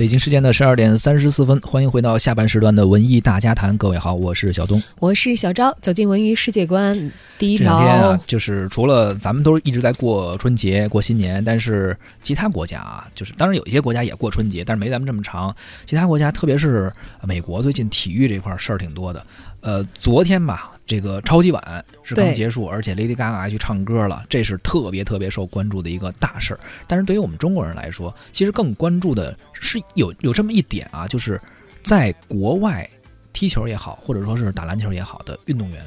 北京时间的十二点三十四分，欢迎回到下半时段的文艺大家谈。各位好，我是小东，我是小昭。走进文娱世界观，第一这两天啊，，就是除了咱们都是一直在过春节、过新年，但是其他国家啊，就是当然有一些国家也过春节，但是没咱们这么长。其他国家，特别是美国，最近体育这块事儿挺多的。呃，昨天吧，这个超级碗是刚结束，而且 Lady Gaga 还去唱歌了，这是特别特别受关注的一个大事儿。但是对于我们中国人来说，其实更关注的是有有这么一点啊，就是在国外踢球也好，或者说是打篮球也好的运动员，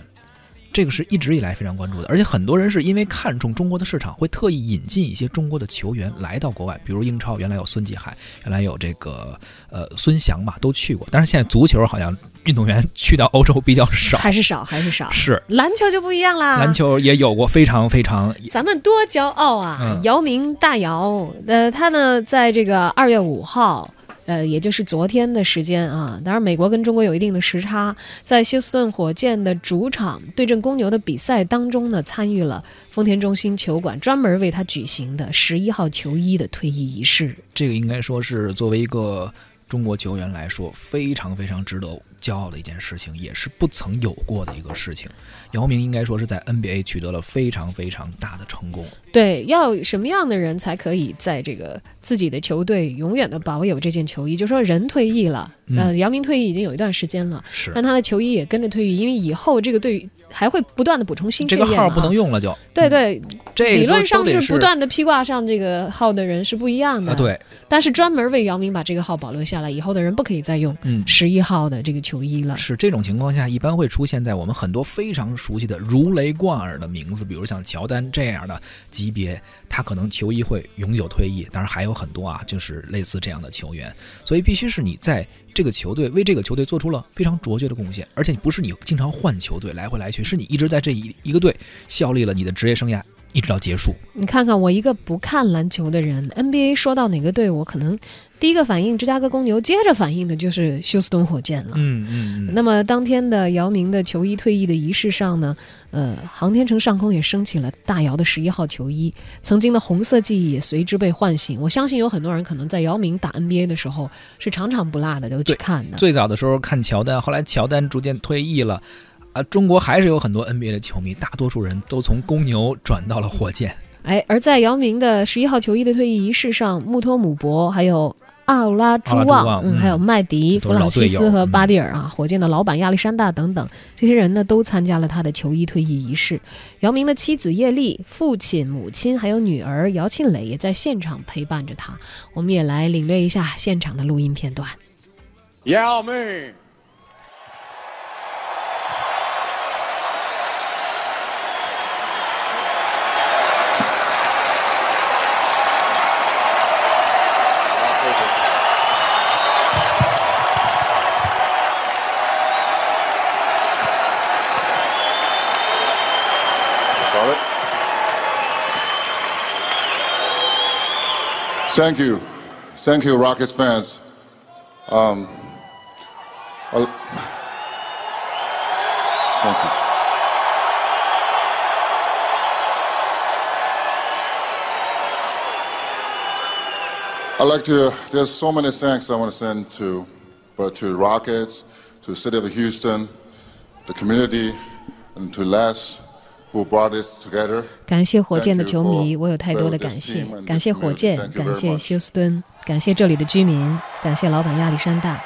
这个是一直以来非常关注的。而且很多人是因为看重中国的市场，会特意引进一些中国的球员来到国外，比如英超原来有孙继海，原来有这个呃孙祥嘛，都去过。但是现在足球好像运动员去到欧洲比较少，还是少，还是少。是篮球就不一样啦，篮球也有过非常非常 咱们多骄傲啊！嗯姚明大姚，呃，他呢，在这个二月五号。呃，也就是昨天的时间啊，当然美国跟中国有一定的时差，在休斯顿火箭的主场对阵公牛的比赛当中呢，参与了丰田中心球馆专门为他举行的十一号球衣的退役仪式。这个应该说是作为一个中国球员来说，非常非常值得骄傲的一件事情，也是不曾有过的一个事情。姚明应该说是在 NBA 取得了非常非常大的成功。对，要什么样的人才可以在这个自己的球队永远的保有这件球衣？就说人退役了，嗯呃，姚明退役已经有一段时间了，是但他的球衣也跟着退役，因为以后这个队还会不断的补充新这个号不能。用了就，对对，这理论上是不断的披挂上这个号的人是不一样的。啊，，对，但是专门为姚明把这个号保留下来，以后的人不可以再用嗯。十一号的这个球球衣了。是这种情况下，一般会出现在我们很多非常熟悉的如雷贯耳的名字，比如像乔丹这样的级别，他可能球衣会永久退役。当然还有很多啊，就是类似这样的球员，所以必须是你在这个球队为这个球队做出了非常卓绝的贡献，而且不是你经常换球队来回来去，是你一直在这一一个队效力了你的职业生涯，一直到结束。你看看我一个不看篮球的人，NBA 说到哪个队，我可能第一个反应芝加哥公牛，接着反应的就是休斯顿火箭了。嗯嗯嗯，那么当天的姚明的球衣退役的仪式上呢，呃，航天城上空也升起了大姚的十一号球衣，曾经的红色记忆也随之被唤醒。我相信有很多人可能在姚明打 NBA 的时候是场场不落的都去看的。最早的时候看乔丹，后来乔丹逐渐退役了。啊，中国还是有很多 NBA 的球迷，大多数人都从公牛转到了火箭。哎，而在姚明的十一号球衣的退役仪式上，穆托姆博还有。奥拉朱旺，嗯，还有麦迪、弗朗西斯和嗯巴蒂尔啊，火箭的老板亚历山大等等，这些人呢都参加了他的球衣退役仪式。姚明的妻子叶丽、父亲、母亲还有女儿姚庆磊也在现场陪伴着他。我们也来领略一下现场的录音片段。姚明。Thank you. Thank you, Rockets fans. Um, thank you. I'd like to, there's so many thanks I want to send to, but to Rockets, to the city of Houston, the community, and to Les, 感谢火箭的球迷，我有太多的感谢感谢火箭，感谢休斯敦，感谢这里的居民，感谢老板亚历山大。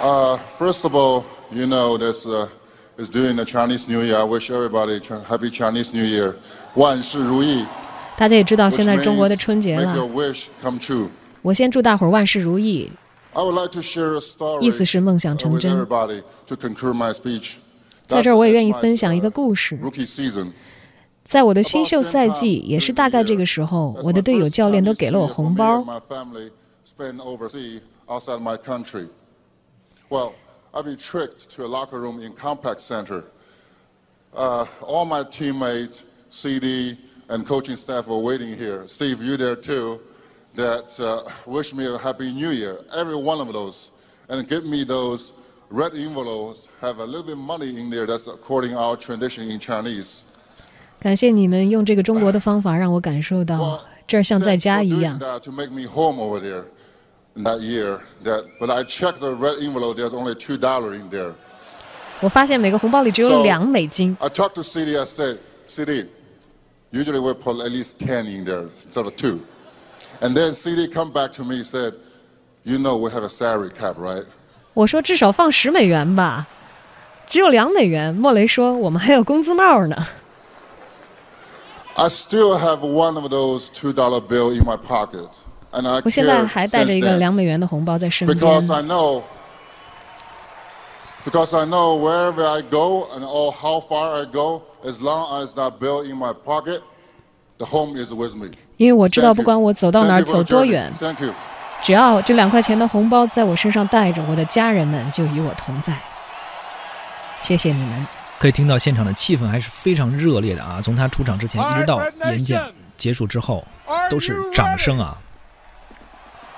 Uh, first of all, you know this uh, is during the Chinese New Year. I wish everybody happy Chinese New Year. 万事如意。大家也知道，现在是中国的春节了 your。wish come true. 我先祝大伙儿万事如意。I would like to share a story 意思是梦想 uh, 成 with 真。Everybody to conclude my speech. 在这儿，我也愿意 That's 分享一个 my, uh, 故事。Rookie season. 在我的新秀赛季，也是大概这个时候，That's 我的 my 队友、first 教练都 Chinese 给了 New 我 Year 红 for me 包 and。my family spent overseas outside my country. Well, I've been tricked to a locker room in Compaq Center. Uh, all my teammates, CD, and coaching staff were waiting here. Steve, you there too. That uh, wish me a happy New Year. Every one of those, and give me those red envelopes. Have a little bit money in there. That's according our tradition in Chinese. 感谢你们用这个中国的方法让我感受到 Well, 这儿像在 thanks 家 for 一 doing 样。 that to make me home over there. in that year. That, but I checked the red envelope. There's only two dollar in there. 我发现每个红包里只有 So- 两美金。 I talked to CD. I said, CD, usually we put at least ten in there instead of two. And then CD come back to me said, you know we have a salary cap, right? 我说至少放十美元吧，只有两美元。莫雷说我们还有工资帽呢。I still have one of those two dollar bill in my pocket, and I 我现在还带着一个两美元的红包在身边。because I know because I know wherever I go and or how far I go, as long as that bill in my pocket, the home is with me. 因为我知道，不管我走到哪儿走多远，Thank you. 只要这两块钱的红包在我身上带着，我的家人们就与我同在。谢谢你们。可以听到现场的气氛还是非常热烈的啊！从他出场之前一直到演讲结束之后，都是掌声啊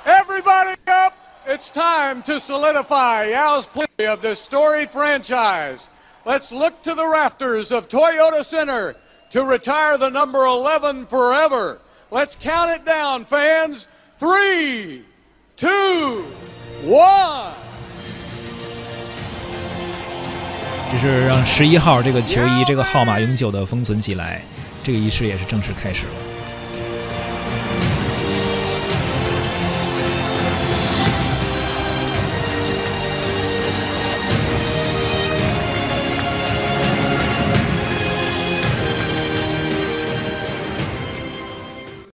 ！Everybody up! It's time to solidify Yao's plea of this storied franchise. Let's look to the rafters of Toyota Center to retire the number 11 forever. Let's count it down, fans. Three, two, one. 这是让十一号这个球衣这个号码永久的封存起来，这个仪式也是正式开始了。